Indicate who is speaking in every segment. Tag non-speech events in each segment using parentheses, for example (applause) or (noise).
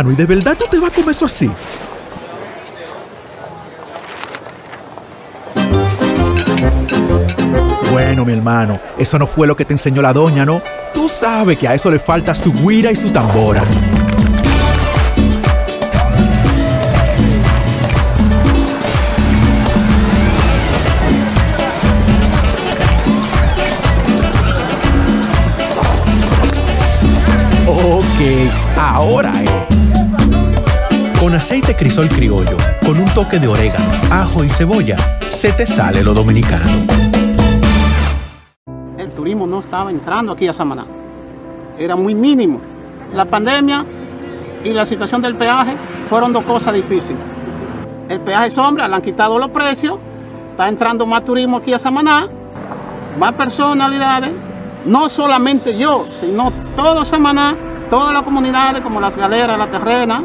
Speaker 1: ¿y de verdad tú te vas a comer eso así? Bueno, mi hermano, eso no fue lo que te enseñó la doña, ¿no? Tú sabes que a eso le falta su guira y su tambora. Ok, ahora es. Con aceite crisol criollo, con un toque de orégano, ajo y cebolla, se te sale lo dominicano.
Speaker 2: El turismo no estaba entrando aquí a Samaná. Era muy mínimo. La pandemia y la situación del peaje fueron dos cosas difíciles. El peaje sombra, le han quitado los precios, está entrando más turismo aquí a Samaná, más personalidades, no solamente yo, sino todo Samaná, todas las comunidades como las galeras, la terrena,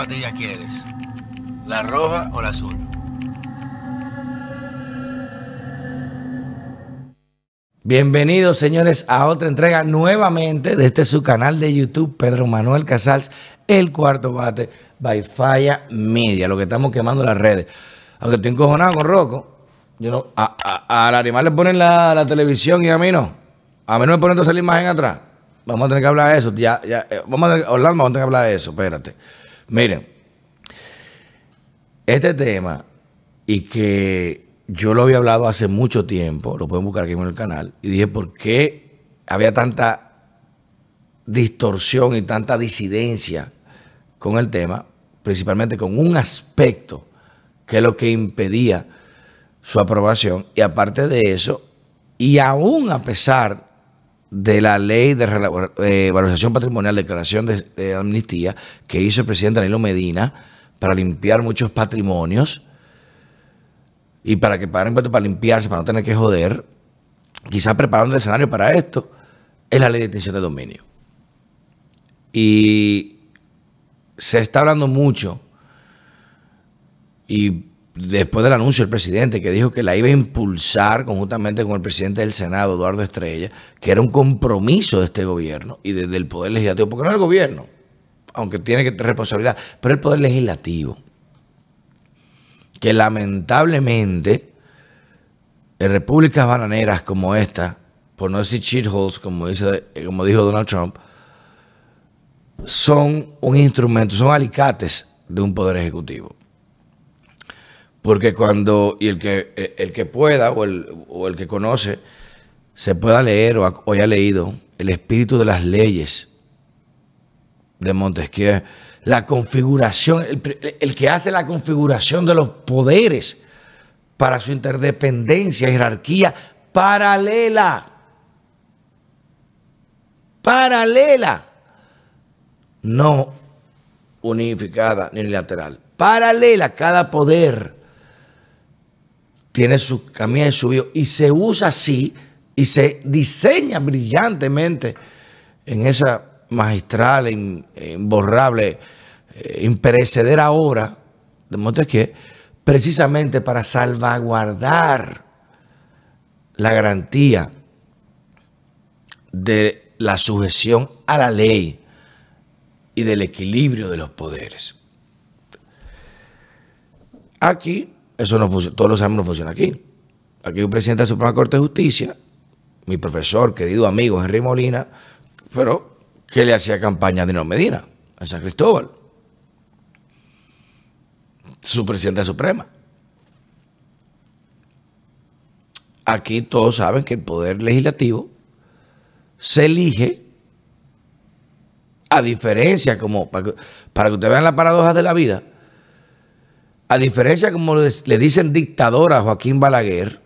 Speaker 3: Patilla quieres? ¿La roja o la azul? Bienvenidos señores a otra entrega nuevamente de este su canal de YouTube, Pedro Manuel Casals, el cuarto bate, by Falla Media, lo que estamos quemando las redes. Aunque estoy encojonado con Rocco, yo no, a, a, al animal le ponen la, la, televisión y a mí no. A mí no me ponen toda la imagen atrás. Vamos a tener que hablar de eso. Ya, ya, eh, vamos a tener, Orlando, vamos a tener que hablar de eso, espérate. Miren, este tema y que yo lo había hablado hace mucho tiempo, lo pueden buscar aquí en el canal, y dije por qué había tanta distorsión y tanta disidencia con el tema, principalmente con un aspecto que es lo que impedía su aprobación, y aparte de eso, y aún a pesar de la ley de eh, valorización patrimonial, declaración de, amnistía que hizo el presidente Danilo Medina para limpiar muchos patrimonios y para que paguen impuestos para limpiarse, para no tener que joder, quizás preparando el escenario para esto, es la ley de extinción de dominio. Y se está hablando mucho y después del anuncio del presidente que dijo que la iba a impulsar conjuntamente con el presidente del Senado, Eduardo Estrella, que era un compromiso de este gobierno y desde el Poder Legislativo, porque no es el gobierno, aunque tiene que tener responsabilidad, pero el Poder Legislativo, que lamentablemente en repúblicas bananeras como esta, por no decir shitholes, como, como dijo Donald Trump, son un instrumento, son alicates de un poder ejecutivo. Porque cuando, y el que, el que pueda o el, o el que conoce, se pueda leer o, o haya leído el espíritu de las leyes de Montesquieu, la configuración, el, el, que hace la configuración de los poderes para su interdependencia, jerarquía paralela. Paralela. No unificada ni unilateral. Paralela, cada poder tiene su camino y su y se usa así y se diseña brillantemente en esa magistral, imborrable, eh, imperecedera obra de Montesquieu, precisamente para salvaguardar la garantía de la sujeción a la ley y del equilibrio de los poderes. Aquí eso no funciona, todos lo sabemos, no funciona aquí. Aquí un presidente de la Suprema Corte de Justicia, mi profesor, querido amigo Henry Molina, pero que le hacía campaña a Dino Medina en San Cristóbal. Su presidente de Suprema. Aquí todos saben que el poder legislativo se elige a diferencia, como para que, para que ustedes vean las paradojas de la vida, a diferencia, como le dicen dictador a Joaquín Balaguer,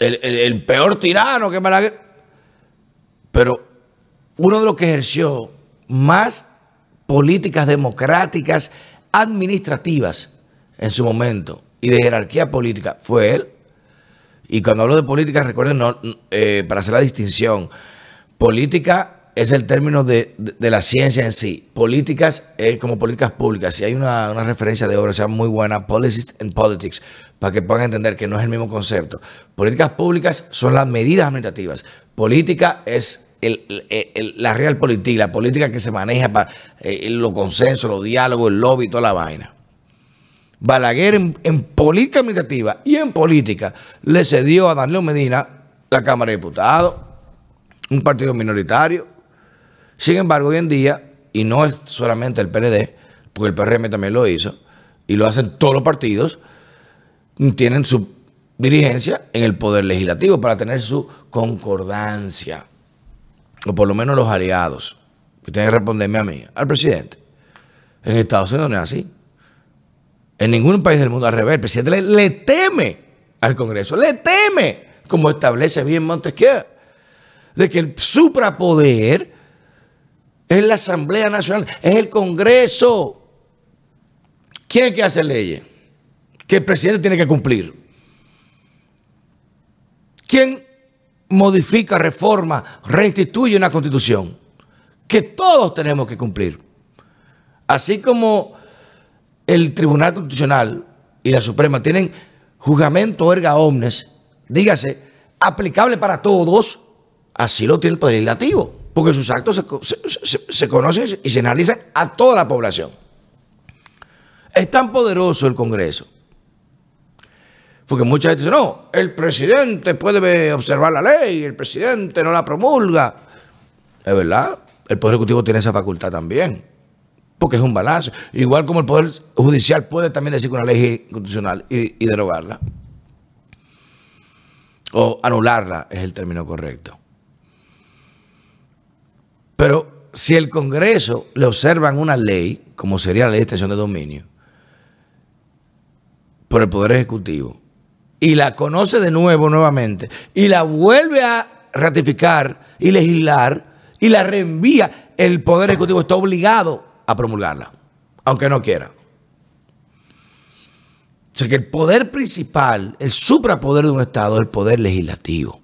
Speaker 3: el, peor tirano que Balaguer, pero uno de los que ejerció más políticas democráticas administrativas en su momento y de jerarquía política fue él. Y cuando hablo de política, recuerden, eh, para hacer la distinción, política es el término de, la ciencia en sí. Políticas es como políticas públicas. Si hay una, referencia de obra, sea muy buena, Policies and Politics, para que puedan entender que no es el mismo concepto. Políticas públicas son las medidas administrativas. Política es la real política, la política que se maneja para eh, los consensos, los diálogos, el lobby y toda la vaina. Balaguer en, en, política administrativa y en política le cedió a Danilo Medina la Cámara de Diputados, un partido minoritario, sin embargo, hoy en día, y no es solamente el PLD, porque el PRM también lo hizo, y lo hacen todos los partidos, tienen su dirigencia en el poder legislativo para tener su concordancia, o por lo menos los aliados. Tienen que responderme a mí, al presidente. En Estados Unidos no es así. En ningún país del mundo al revés. El presidente le, le teme al Congreso, le teme, como establece bien Montesquieu, de que el suprapoder es la Asamblea Nacional, es el Congreso. ¿Quién es que hace leyes? Que el presidente tiene que cumplir. ¿Quién modifica, reforma, reinstituye una constitución? Que todos tenemos que cumplir. Así como el Tribunal Constitucional y la Suprema tienen juzgamento erga omnes, dígase, aplicable para todos, así lo tiene el Poder Legislativo porque sus actos se, conocen y se analizan a toda la población. Es tan poderoso el Congreso. Porque mucha gente dice, no, el presidente puede observar la ley, el presidente no la promulga. Es verdad, el Poder Ejecutivo tiene esa facultad también, porque es un balance. Igual como el Poder Judicial puede también decir que una ley constitucional y derogarla. O anularla es el término correcto. Pero si el Congreso le observan una ley, como sería la ley de extensión de dominio, por el Poder Ejecutivo, y la conoce de nuevo, nuevamente, y la vuelve a ratificar y legislar, y la reenvía, el Poder Ejecutivo está obligado a promulgarla, aunque no quiera. O sea que el poder principal, el suprapoder de un Estado es el poder legislativo.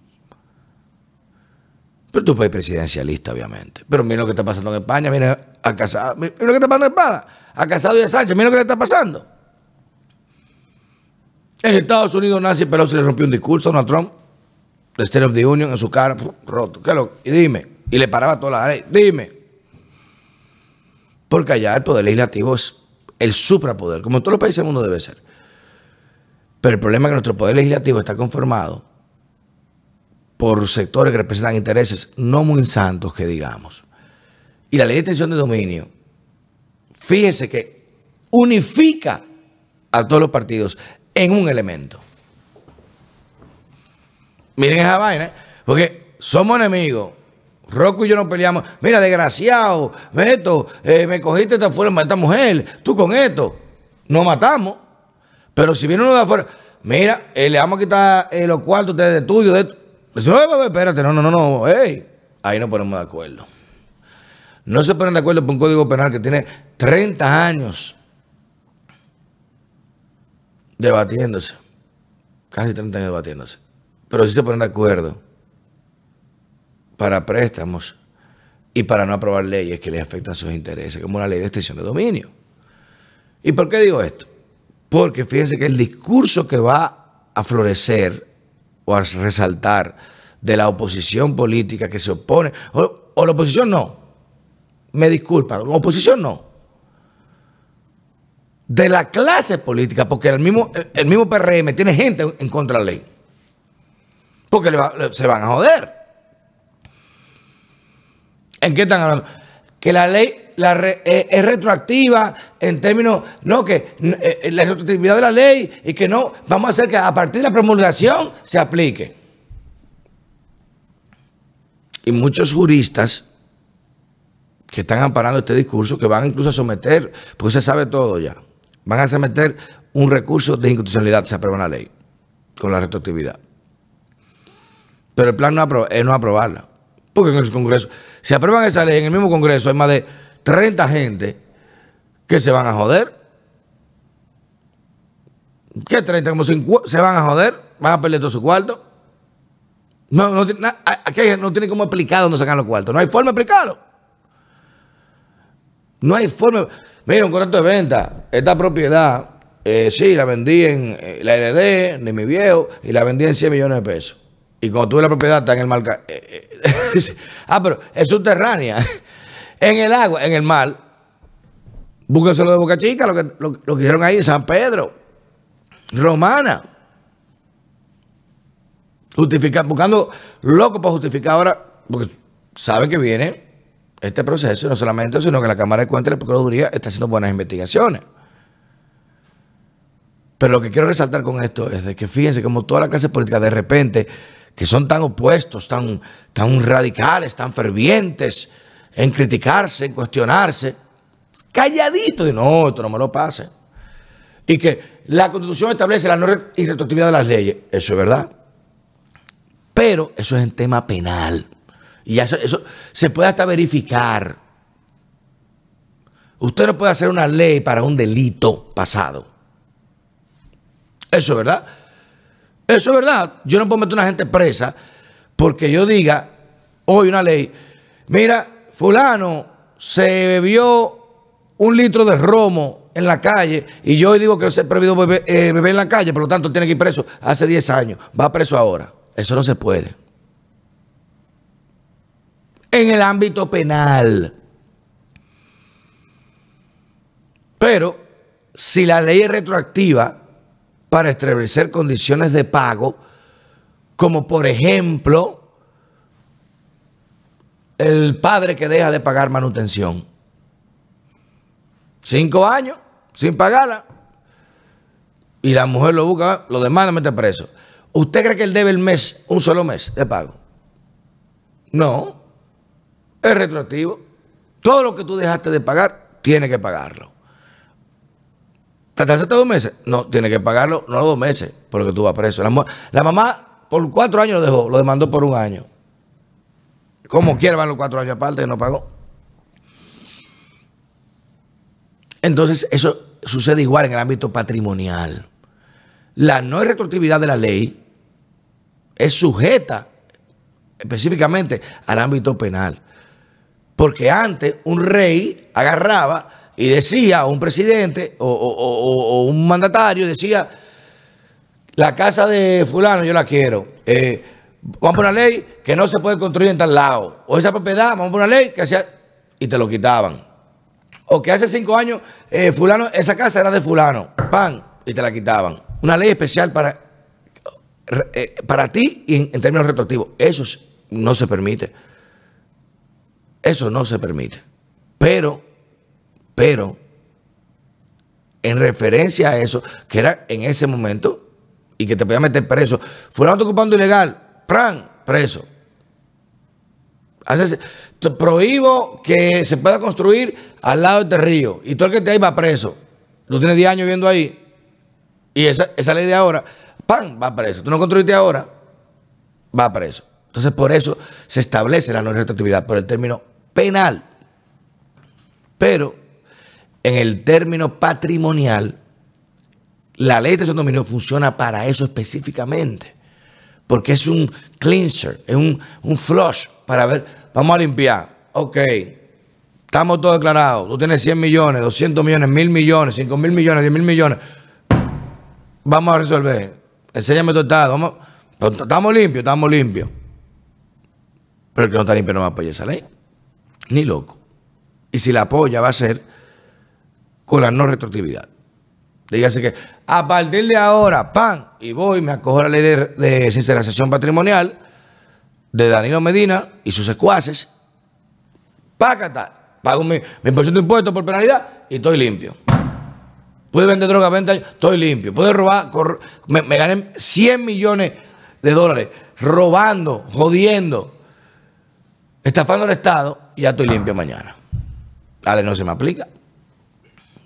Speaker 3: Pero tú puedes presidencialista, obviamente. Pero mira lo que está pasando en España, mira a Casado, mira lo que está pasando en España, a Casado y a Sánchez, mira lo que le está pasando. En Estados Unidos Nancy Pelosi le rompió un discurso a Donald Trump, the State of the Union, en su cara, roto. ¿Qué lo? Y dime, y le paraba toda la ley, dime. Porque allá el poder legislativo es el suprapoder, como en todos los países del mundo debe ser. Pero el problema es que nuestro poder legislativo está conformado por sectores que representan intereses no muy santos, que digamos. Y la ley de extensión de dominio, fíjese que unifica a todos los partidos en un elemento. Miren esa vaina, porque somos enemigos. Rocco y yo nos peleamos. Mira, desgraciado, Beto, eh, me cogiste de afuera, esta mujer, tú con esto. Nos matamos. Pero si viene uno de afuera, mira, eh, le vamos a quitar eh, los cuartos de estudio de esto. No, espérate, no, no, no, no, ahí no ponemos de acuerdo. No se ponen de acuerdo por un código penal que tiene 30 años debatiéndose, casi 30 años debatiéndose, pero sí se ponen de acuerdo para préstamos y para no aprobar leyes que les afectan sus intereses, como una ley de extensión de dominio. ¿Y por qué digo esto? Porque fíjense que el discurso que va a florecer o a resaltar de la oposición política que se opone, o, la oposición no, me disculpa, la oposición no, de la clase política, porque el mismo, el mismo PRM tiene gente en contra de la ley, porque se van a joder. ¿En qué están hablando? Que la ley eh, es retroactiva en términos, no, que eh, la retroactividad de la ley y que no, vamos a hacer que a partir de la promulgación se aplique. Y muchos juristas que están amparando este discurso, que van incluso a someter, porque se sabe todo ya, van a someter un recurso de inconstitucionalidad, se aprueba la ley, con la retroactividad. Pero el plan no es no aprobarla, Porque en el Congreso, si aprueban esa ley, en el mismo Congreso hay más de 30 gente que se van a joder. ¿Qué 30? Como 50, se van a joder, van a perder todo su cuarto. No, no, aquí no tiene cómo explicar dónde sacan los cuartos. No hay forma de explicarlo. No hay forma. Mira, un contrato de venta. Esta propiedad, eh, sí, la vendí en eh, la heredé de mi viejo y la vendí en 100 millones de pesos. Y cuando tuve la propiedad está en el mar. Eh, (laughs) ah, pero es subterránea. En el agua, en el mar. Búsquenselo de Boca Chica, lo que, lo, que hicieron ahí San Pedro. Romana. Justificar, buscando loco para justificar ahora, porque saben que viene este proceso, no solamente sino que la Cámara de Cuentas de la Procuraduría está haciendo buenas investigaciones. Pero lo que quiero resaltar con esto es que fíjense como toda la clase política de repente, que son tan opuestos, tan, tan radicales, tan fervientes en criticarse, en cuestionarse, calladito, de no, esto no me lo pase. Y que la constitución establece la no irretroactividad de las leyes, eso es verdad. Pero eso es en tema penal. Y eso, eso se puede hasta verificar. Usted no puede hacer una ley para un delito pasado. Eso es verdad. Eso es verdad. Yo no puedo meter a una gente presa porque yo diga hoy una ley. Mira, fulano se bebió un litro de romo en la calle y yo hoy digo que se ha prohibido beber, eh, beber en la calle, por lo tanto tiene que ir preso hace 10 años. Va preso ahora. Eso no se puede. En el ámbito penal. Pero si la ley es retroactiva para establecer condiciones de pago, como por ejemplo el padre que deja de pagar manutención. Cinco años sin pagarla. Y la mujer lo busca, lo demanda, mete preso. ¿Usted cree que él debe el mes, un solo mes de pago? No. Es retroactivo. Todo lo que tú dejaste de pagar, tiene que pagarlo. ¿Te hace dos meses? No, tiene que pagarlo, no dos meses, porque tú vas preso. La, mamá por cuatro años lo dejó, lo demandó por un año. Como quiera van los cuatro años aparte y no pagó. Entonces, eso sucede igual en el ámbito patrimonial. La no retroactividad de la ley es sujeta específicamente al ámbito penal. Porque antes un rey agarraba y decía, o un presidente o, un mandatario decía, la casa de fulano yo la quiero. Eh, vamos a poner una ley que no se puede construir en tal lado. O esa propiedad, vamos a poner una ley que hacía... Y te lo quitaban. O que hace cinco años, eh, fulano, esa casa era de fulano. Pan. Y te la quitaban. Una ley especial para eh, para ti en, en términos retroactivos. Eso no se permite. Eso no se permite. Pero, pero, en referencia a eso, que era en ese momento, y que te podía meter preso, fulano ocupando ilegal, ¡pran! preso. Haces, prohíbo que se pueda construir al lado de este río. Y todo el que te ahí va preso. Tú tienes 10 años viviendo ahí. Y esa, esa ley de ahora ¡pam! va preso. Tú no construiste ahora, va preso. Entonces, por eso se establece la no retroactividad por el término penal. Pero en el término patrimonial, la ley de dominio funciona para eso específicamente. Porque es un cleanser, es un, un flush para ver, vamos a limpiar. Ok, estamos todos declarados. Tú tienes 100 millones, 200 millones, 1000 millones, 5 mil millones, 10 mil millones. Vamos a resolver. Enséñame tu estado. Estamos limpios, estamos limpios. Pero el que no está limpio no va a apoyar esa ley. Ni loco. Y si la apoya va a ser con la no retroactividad. Dígase que a partir de ahora, pan, y voy, me acojo a la ley de, de patrimonial de Danilo Medina y sus secuaces. Pácata, pago mi, mi de impuestos por penalidad y estoy limpio. Puede vender droga 20 años, estoy limpio. Puede robar, me, gané 100 millones de dólares robando, jodiendo, estafando al Estado y ya estoy limpio mañana. Dale, no se me aplica.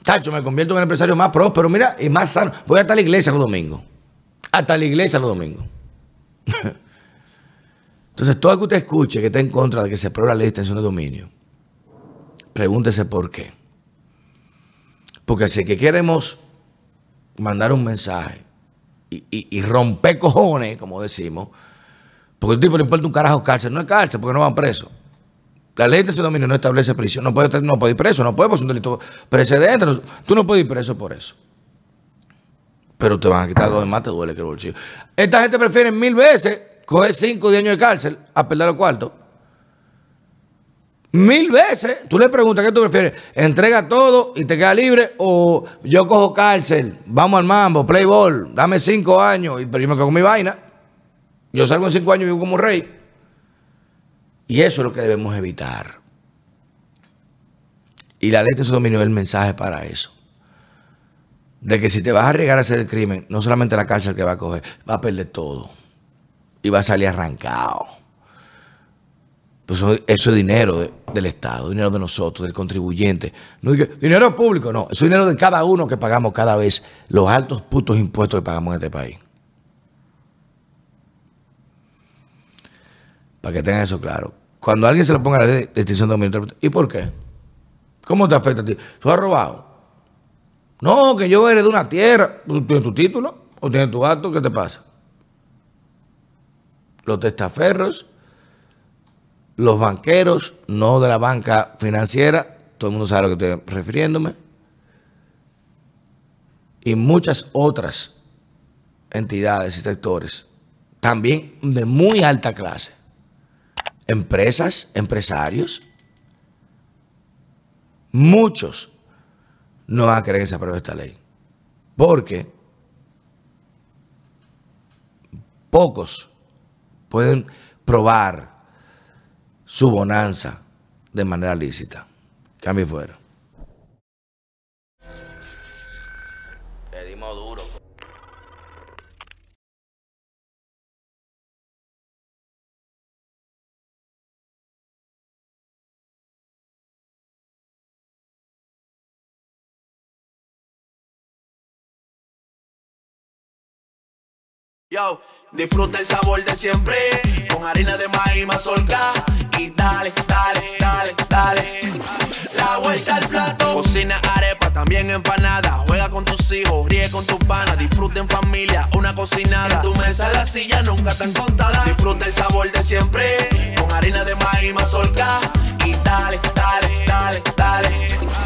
Speaker 3: Tacho, me convierto en el empresario más próspero, mira, y más sano. Voy hasta la iglesia los domingos. Hasta la iglesia los domingos. (laughs) Entonces, todo el que usted escuche que está en contra de que se apruebe la ley de extensión de dominio, pregúntese por qué. Porque si que queremos mandar un mensaje y, romper cojones, como decimos, porque el tipo le importa un carajo cárcel, no es cárcel, porque no van presos. La ley de ese dominio no establece prisión, no puede, no puede ir preso, no puede por un delito precedente, tú no puedes ir preso por eso. Pero te van a quitar dos de más, te duele que el bolsillo. Esta gente prefiere mil veces coger cinco de años de cárcel a perder el cuarto. Mil veces. Tú le preguntas qué tú prefieres. Entrega todo y te queda libre o yo cojo cárcel, vamos al mambo, play ball, dame cinco años y pero yo me quedo con mi vaina. Yo salgo en cinco años y vivo como rey. Y eso es lo que debemos evitar. Y la ley de su dominio es el mensaje para eso. De que si te vas a arriesgar a hacer el crimen, no solamente la cárcel que va a coger, va a perder todo. Y va a salir arrancado. Pues eso, es dinero del Estado, dinero de nosotros, del contribuyente. No dinero público, no. Eso es dinero de cada uno que pagamos cada vez los altos putos impuestos que pagamos en este país. Para que tengan eso claro. Cuando alguien se lo ponga la ley de extinción dominio, ¿y por qué? ¿Cómo te afecta a ti? ¿Tú has robado? No, que yo eres de una tierra. ¿Tú tienes tu título? ¿O tienes tu acto? ¿Qué te pasa? Los testaferros, los banqueros, no de la banca financiera, todo el mundo sabe a lo que estoy refiriéndome, y muchas otras entidades y sectores, también de muy alta clase empresas, empresarios, muchos no van a querer que se apruebe esta ley. Porque pocos pueden probar su bonanza de manera lícita. Cambio fuera.
Speaker 4: Disfruta el sabor de siempre con harina de maíz mazorca y dale, dale, dale, dale. La vuelta al plato. Cocina arepa, también empanada. Juega con tus hijos, ríe con tus panas. Disfruta en familia, una cocinada. tu mesa, la silla nunca tan contada. Disfruta el sabor de siempre con harina de maíz mazorca y dale, dale, dale, dale.